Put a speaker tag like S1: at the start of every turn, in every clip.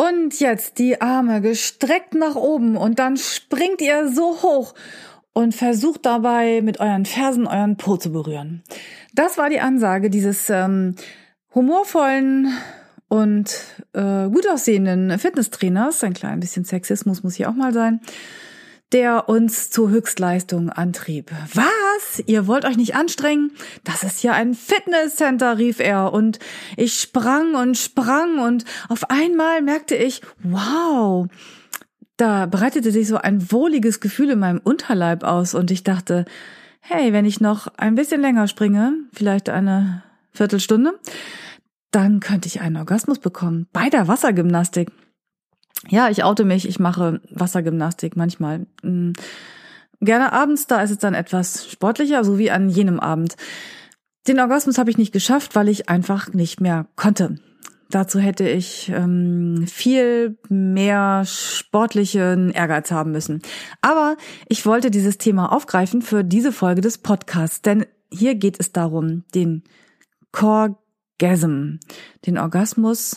S1: Und jetzt die Arme gestreckt nach oben und dann springt ihr so hoch und versucht dabei mit euren Fersen euren Po zu berühren. Das war die Ansage dieses ähm, humorvollen und äh, gut aussehenden Fitnesstrainers. Ein klein bisschen Sexismus muss hier auch mal sein der uns zu Höchstleistung antrieb. Was? Ihr wollt euch nicht anstrengen? Das ist ja ein Fitnesscenter, rief er. Und ich sprang und sprang und auf einmal merkte ich, wow, da breitete sich so ein wohliges Gefühl in meinem Unterleib aus und ich dachte, hey, wenn ich noch ein bisschen länger springe, vielleicht eine Viertelstunde, dann könnte ich einen Orgasmus bekommen bei der Wassergymnastik. Ja, ich oute mich, ich mache Wassergymnastik manchmal. Hm, gerne abends, da ist es dann etwas sportlicher, so wie an jenem Abend. Den Orgasmus habe ich nicht geschafft, weil ich einfach nicht mehr konnte. Dazu hätte ich ähm, viel mehr sportlichen Ehrgeiz haben müssen. Aber ich wollte dieses Thema aufgreifen für diese Folge des Podcasts, denn hier geht es darum, den Corgasm, den Orgasmus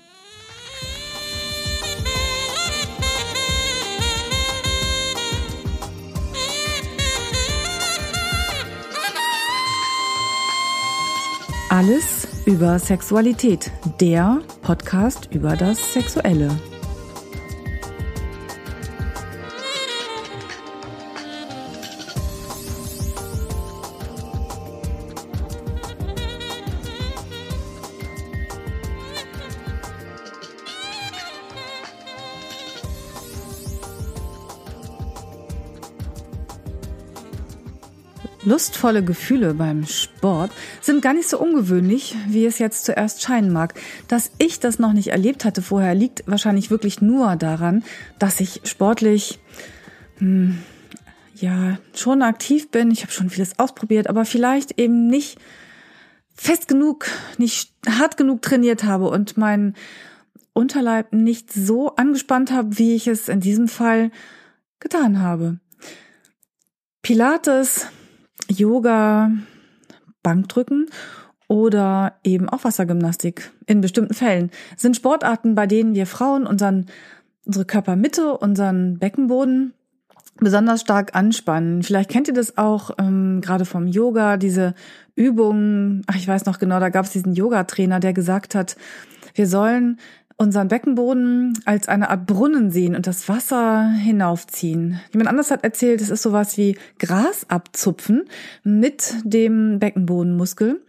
S1: Alles über Sexualität, der Podcast über das Sexuelle. Lustvolle Gefühle beim Sport sind gar nicht so ungewöhnlich, wie es jetzt zuerst scheinen mag. Dass ich das noch nicht erlebt hatte vorher, liegt wahrscheinlich wirklich nur daran, dass ich sportlich hm, ja schon aktiv bin. Ich habe schon vieles ausprobiert, aber vielleicht eben nicht fest genug, nicht hart genug trainiert habe und meinen Unterleib nicht so angespannt habe, wie ich es in diesem Fall getan habe. Pilates Yoga, Bankdrücken oder eben auch Wassergymnastik in bestimmten Fällen sind Sportarten, bei denen wir Frauen unseren, unsere Körpermitte, unseren Beckenboden besonders stark anspannen. Vielleicht kennt ihr das auch ähm, gerade vom Yoga, diese Übungen. Ach, ich weiß noch genau, da gab es diesen Yoga-Trainer, der gesagt hat, wir sollen unseren Beckenboden als eine Art Brunnen sehen und das Wasser hinaufziehen. Jemand anders hat erzählt, es ist sowas wie Gras abzupfen mit dem Beckenbodenmuskel.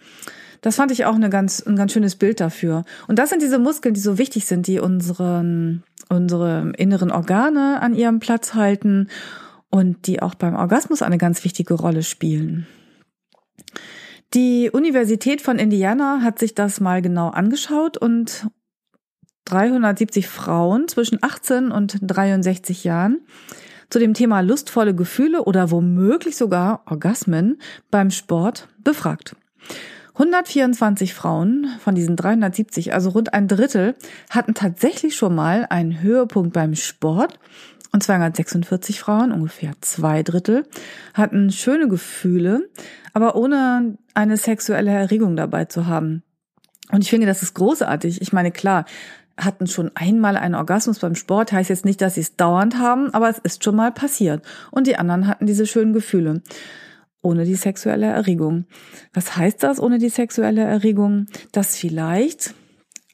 S1: Das fand ich auch eine ganz, ein ganz schönes Bild dafür. Und das sind diese Muskeln, die so wichtig sind, die unseren, unsere inneren Organe an ihrem Platz halten und die auch beim Orgasmus eine ganz wichtige Rolle spielen. Die Universität von Indiana hat sich das mal genau angeschaut und 370 Frauen zwischen 18 und 63 Jahren zu dem Thema lustvolle Gefühle oder womöglich sogar Orgasmen beim Sport befragt. 124 Frauen von diesen 370, also rund ein Drittel, hatten tatsächlich schon mal einen Höhepunkt beim Sport. Und 246 Frauen, ungefähr zwei Drittel, hatten schöne Gefühle, aber ohne eine sexuelle Erregung dabei zu haben. Und ich finde, das ist großartig. Ich meine, klar, hatten schon einmal einen Orgasmus beim Sport, heißt jetzt nicht, dass sie es dauernd haben, aber es ist schon mal passiert. Und die anderen hatten diese schönen Gefühle. Ohne die sexuelle Erregung. Was heißt das ohne die sexuelle Erregung? Dass vielleicht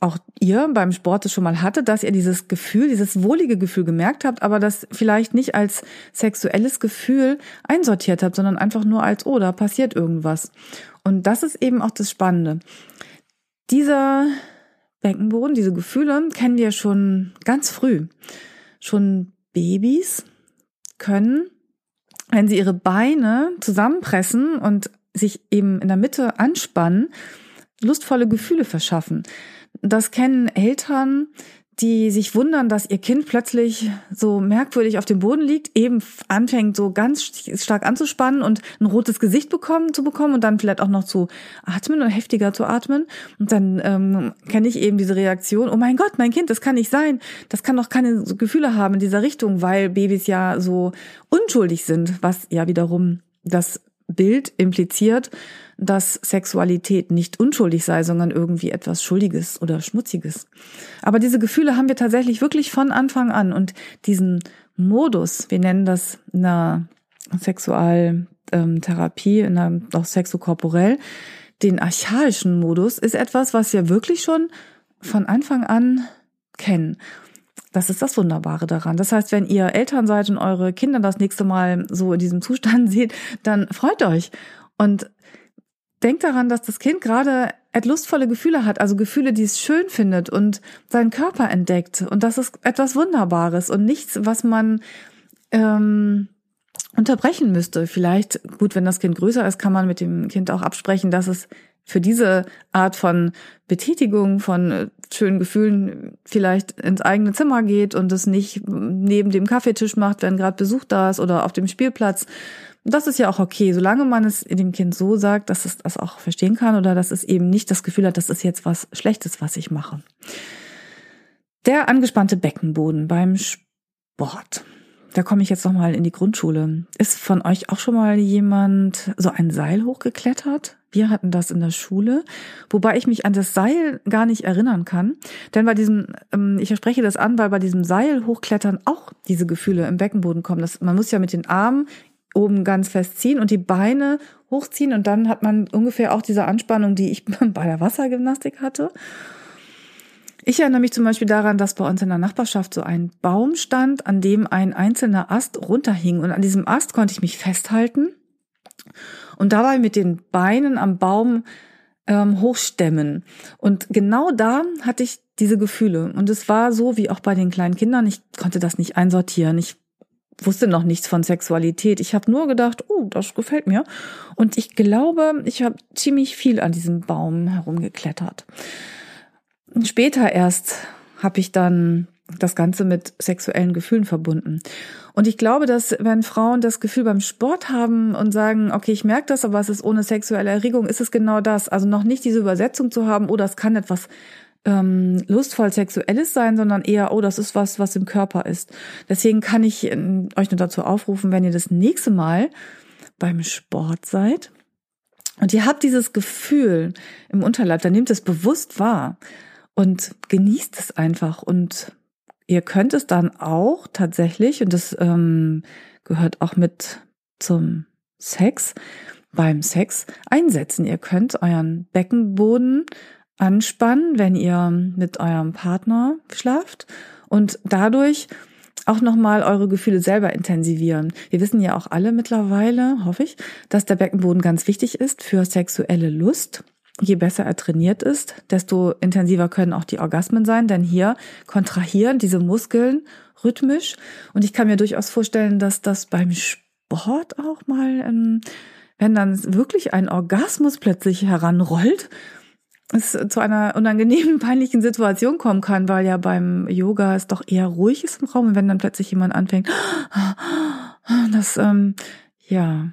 S1: auch ihr beim Sport es schon mal hattet, dass ihr dieses Gefühl, dieses wohlige Gefühl gemerkt habt, aber das vielleicht nicht als sexuelles Gefühl einsortiert habt, sondern einfach nur als, oh, da passiert irgendwas. Und das ist eben auch das Spannende. Dieser Beckenboden, diese Gefühle kennen wir schon ganz früh. Schon Babys können, wenn sie ihre Beine zusammenpressen und sich eben in der Mitte anspannen, lustvolle Gefühle verschaffen. Das kennen Eltern, die sich wundern, dass ihr Kind plötzlich so merkwürdig auf dem Boden liegt, eben anfängt so ganz stark anzuspannen und ein rotes Gesicht bekommen zu bekommen und dann vielleicht auch noch zu atmen und heftiger zu atmen. Und dann ähm, kenne ich eben diese Reaktion, oh mein Gott, mein Kind, das kann nicht sein, das kann doch keine Gefühle haben in dieser Richtung, weil Babys ja so unschuldig sind, was ja wiederum das Bild impliziert, dass Sexualität nicht unschuldig sei, sondern irgendwie etwas Schuldiges oder Schmutziges. Aber diese Gefühle haben wir tatsächlich wirklich von Anfang an und diesen Modus, wir nennen das in der Sexualtherapie, in der, auch sexokorporell, den archaischen Modus, ist etwas, was wir wirklich schon von Anfang an kennen. Das ist das Wunderbare daran. Das heißt, wenn ihr Eltern seid und eure Kinder das nächste Mal so in diesem Zustand seht, dann freut euch und denkt daran, dass das Kind gerade lustvolle Gefühle hat, also Gefühle, die es schön findet und seinen Körper entdeckt. Und das ist etwas Wunderbares und nichts, was man ähm, unterbrechen müsste. Vielleicht, gut, wenn das Kind größer ist, kann man mit dem Kind auch absprechen, dass es für diese Art von Betätigung, von schönen Gefühlen vielleicht ins eigene Zimmer geht und es nicht neben dem Kaffeetisch macht, wenn gerade Besuch da ist oder auf dem Spielplatz. Das ist ja auch okay, solange man es dem Kind so sagt, dass es das auch verstehen kann oder dass es eben nicht das Gefühl hat, das ist jetzt was Schlechtes, was ich mache. Der angespannte Beckenboden beim Sport. Da komme ich jetzt noch mal in die Grundschule. Ist von euch auch schon mal jemand so ein Seil hochgeklettert? Wir hatten das in der Schule, wobei ich mich an das Seil gar nicht erinnern kann. Denn bei diesem, ähm, ich verspreche das an, weil bei diesem Seil hochklettern auch diese Gefühle im Beckenboden kommen. Das, man muss ja mit den Armen oben ganz fest ziehen und die Beine hochziehen und dann hat man ungefähr auch diese Anspannung, die ich bei der Wassergymnastik hatte. Ich erinnere mich zum Beispiel daran, dass bei uns in der Nachbarschaft so ein Baum stand, an dem ein einzelner Ast runterhing und an diesem Ast konnte ich mich festhalten und dabei mit den Beinen am Baum ähm, hochstemmen. Und genau da hatte ich diese Gefühle. Und es war so wie auch bei den kleinen Kindern. Ich konnte das nicht einsortieren. Ich wusste noch nichts von Sexualität. Ich habe nur gedacht, oh, das gefällt mir. Und ich glaube, ich habe ziemlich viel an diesem Baum herumgeklettert. Und später erst habe ich dann das Ganze mit sexuellen Gefühlen verbunden. Und ich glaube, dass wenn Frauen das Gefühl beim Sport haben und sagen, okay, ich merke das, aber es ist ohne sexuelle Erregung, ist es genau das. Also noch nicht diese Übersetzung zu haben, oh, das kann etwas ähm, lustvoll Sexuelles sein, sondern eher, oh, das ist was, was im Körper ist. Deswegen kann ich ähm, euch nur dazu aufrufen, wenn ihr das nächste Mal beim Sport seid und ihr habt dieses Gefühl im Unterleib, dann nehmt es bewusst wahr und genießt es einfach und Ihr könnt es dann auch tatsächlich, und das ähm, gehört auch mit zum Sex, beim Sex einsetzen. Ihr könnt euren Beckenboden anspannen, wenn ihr mit eurem Partner schlaft und dadurch auch nochmal eure Gefühle selber intensivieren. Wir wissen ja auch alle mittlerweile, hoffe ich, dass der Beckenboden ganz wichtig ist für sexuelle Lust je besser er trainiert ist, desto intensiver können auch die Orgasmen sein, denn hier kontrahieren diese Muskeln rhythmisch. Und ich kann mir durchaus vorstellen, dass das beim Sport auch mal, ähm, wenn dann wirklich ein Orgasmus plötzlich heranrollt, es zu einer unangenehmen, peinlichen Situation kommen kann, weil ja beim Yoga es doch eher ruhig ist im Raum und wenn dann plötzlich jemand anfängt, das, ähm, ja,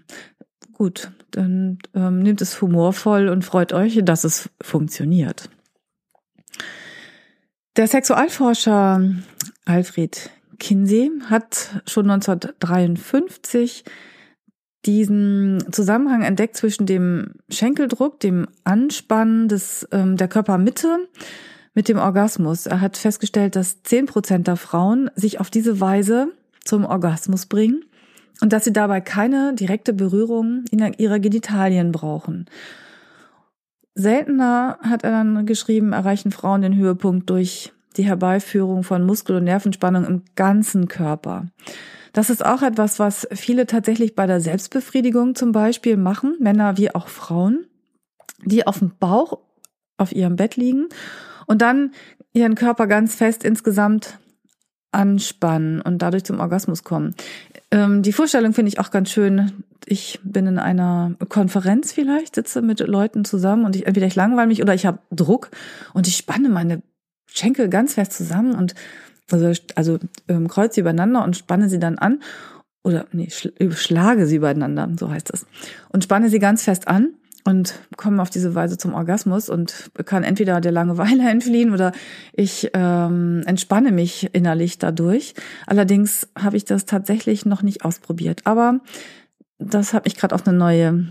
S1: gut, dann ähm, nehmt es humorvoll und freut euch, dass es funktioniert. Der Sexualforscher Alfred Kinsey hat schon 1953 diesen Zusammenhang entdeckt zwischen dem Schenkeldruck, dem Anspannen des, ähm, der Körpermitte mit dem Orgasmus. Er hat festgestellt, dass zehn Prozent der Frauen sich auf diese Weise zum Orgasmus bringen und dass sie dabei keine direkte Berührung in ihrer Genitalien brauchen. Seltener, hat er dann geschrieben, erreichen Frauen den Höhepunkt durch die Herbeiführung von Muskel- und Nervenspannung im ganzen Körper. Das ist auch etwas, was viele tatsächlich bei der Selbstbefriedigung zum Beispiel machen, Männer wie auch Frauen, die auf dem Bauch auf ihrem Bett liegen und dann ihren Körper ganz fest insgesamt anspannen und dadurch zum Orgasmus kommen. Ähm, die Vorstellung finde ich auch ganz schön. Ich bin in einer Konferenz vielleicht, sitze mit Leuten zusammen und ich entweder ich langweile mich oder ich habe Druck und ich spanne meine Schenkel ganz fest zusammen und also, also ähm, kreuze sie übereinander und spanne sie dann an oder nee, schlage sie übereinander, so heißt es. Und spanne sie ganz fest an und komme auf diese Weise zum Orgasmus und kann entweder der Langeweile entfliehen oder ich ähm, entspanne mich innerlich dadurch. Allerdings habe ich das tatsächlich noch nicht ausprobiert, aber das hat mich gerade auf eine neue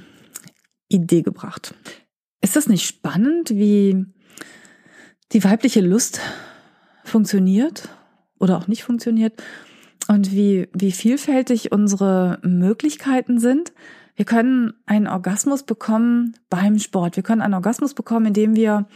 S1: Idee gebracht. Ist das nicht spannend, wie die weibliche Lust funktioniert oder auch nicht funktioniert und wie, wie vielfältig unsere Möglichkeiten sind. Wir können einen Orgasmus bekommen beim Sport. Wir können einen Orgasmus bekommen, indem wir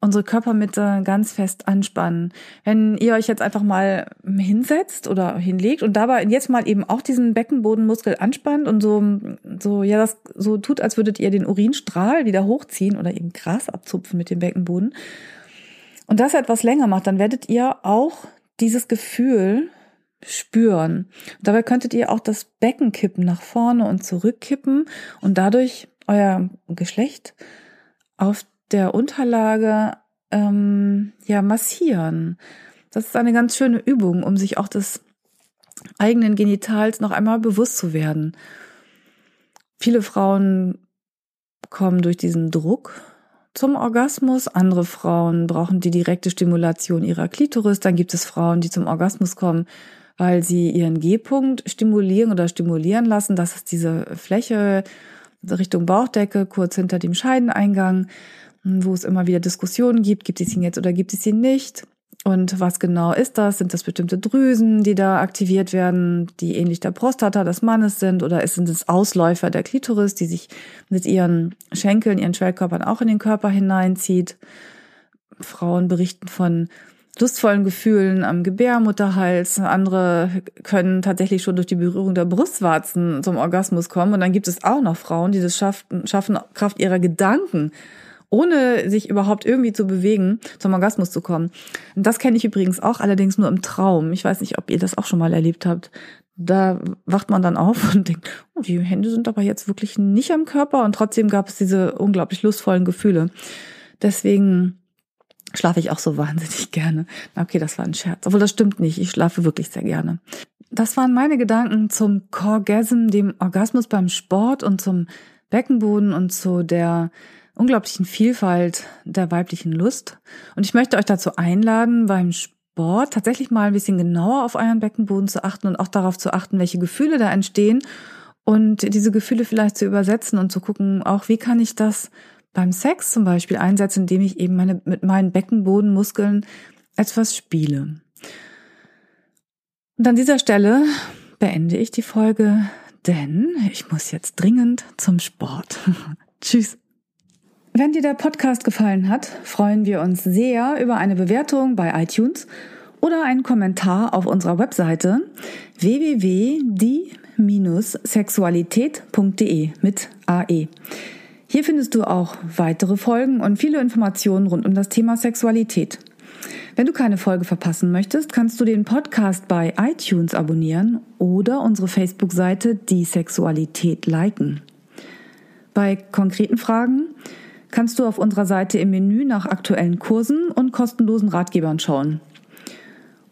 S1: unsere Körpermitte ganz fest anspannen. Wenn ihr euch jetzt einfach mal hinsetzt oder hinlegt und dabei jetzt mal eben auch diesen Beckenbodenmuskel anspannt und so, so, ja, das so tut, als würdet ihr den Urinstrahl wieder hochziehen oder eben Gras abzupfen mit dem Beckenboden und das etwas länger macht, dann werdet ihr auch dieses Gefühl spüren. Dabei könntet ihr auch das Becken kippen, nach vorne und zurückkippen und dadurch euer Geschlecht auf der Unterlage ähm, ja massieren. Das ist eine ganz schöne Übung, um sich auch des eigenen Genitals noch einmal bewusst zu werden. Viele Frauen kommen durch diesen Druck zum Orgasmus. Andere Frauen brauchen die direkte Stimulation ihrer Klitoris. Dann gibt es Frauen, die zum Orgasmus kommen, weil sie ihren G-Punkt stimulieren oder stimulieren lassen. Das ist diese Fläche Richtung Bauchdecke, kurz hinter dem Scheideneingang, wo es immer wieder Diskussionen gibt. Gibt es ihn jetzt oder gibt es ihn nicht? Und was genau ist das? Sind das bestimmte Drüsen, die da aktiviert werden, die ähnlich der Prostata des Mannes sind? Oder sind es Ausläufer der Klitoris, die sich mit ihren Schenkeln, ihren Schwellkörpern auch in den Körper hineinzieht? Frauen berichten von lustvollen Gefühlen am Gebärmutterhals. Andere können tatsächlich schon durch die Berührung der Brustwarzen zum Orgasmus kommen. Und dann gibt es auch noch Frauen, die das schaffen, schaffen Kraft ihrer Gedanken ohne sich überhaupt irgendwie zu bewegen, zum Orgasmus zu kommen. Und das kenne ich übrigens auch, allerdings nur im Traum. Ich weiß nicht, ob ihr das auch schon mal erlebt habt. Da wacht man dann auf und denkt, oh, die Hände sind aber jetzt wirklich nicht am Körper und trotzdem gab es diese unglaublich lustvollen Gefühle. Deswegen schlafe ich auch so wahnsinnig gerne. Okay, das war ein Scherz. Obwohl das stimmt nicht. Ich schlafe wirklich sehr gerne. Das waren meine Gedanken zum Corgasm, dem Orgasmus beim Sport und zum Beckenboden und zu der unglaublichen Vielfalt der weiblichen Lust. Und ich möchte euch dazu einladen, beim Sport tatsächlich mal ein bisschen genauer auf euren Beckenboden zu achten und auch darauf zu achten, welche Gefühle da entstehen und diese Gefühle vielleicht zu übersetzen und zu gucken, auch wie kann ich das beim Sex zum Beispiel einsetzen, indem ich eben meine, mit meinen Beckenbodenmuskeln etwas spiele. Und an dieser Stelle beende ich die Folge, denn ich muss jetzt dringend zum Sport. Tschüss. Wenn dir der Podcast gefallen hat, freuen wir uns sehr über eine Bewertung bei iTunes oder einen Kommentar auf unserer Webseite www.die-sexualität.de mit AE. Hier findest du auch weitere Folgen und viele Informationen rund um das Thema Sexualität. Wenn du keine Folge verpassen möchtest, kannst du den Podcast bei iTunes abonnieren oder unsere Facebook-Seite Die Sexualität liken. Bei konkreten Fragen kannst du auf unserer Seite im Menü nach aktuellen Kursen und kostenlosen Ratgebern schauen.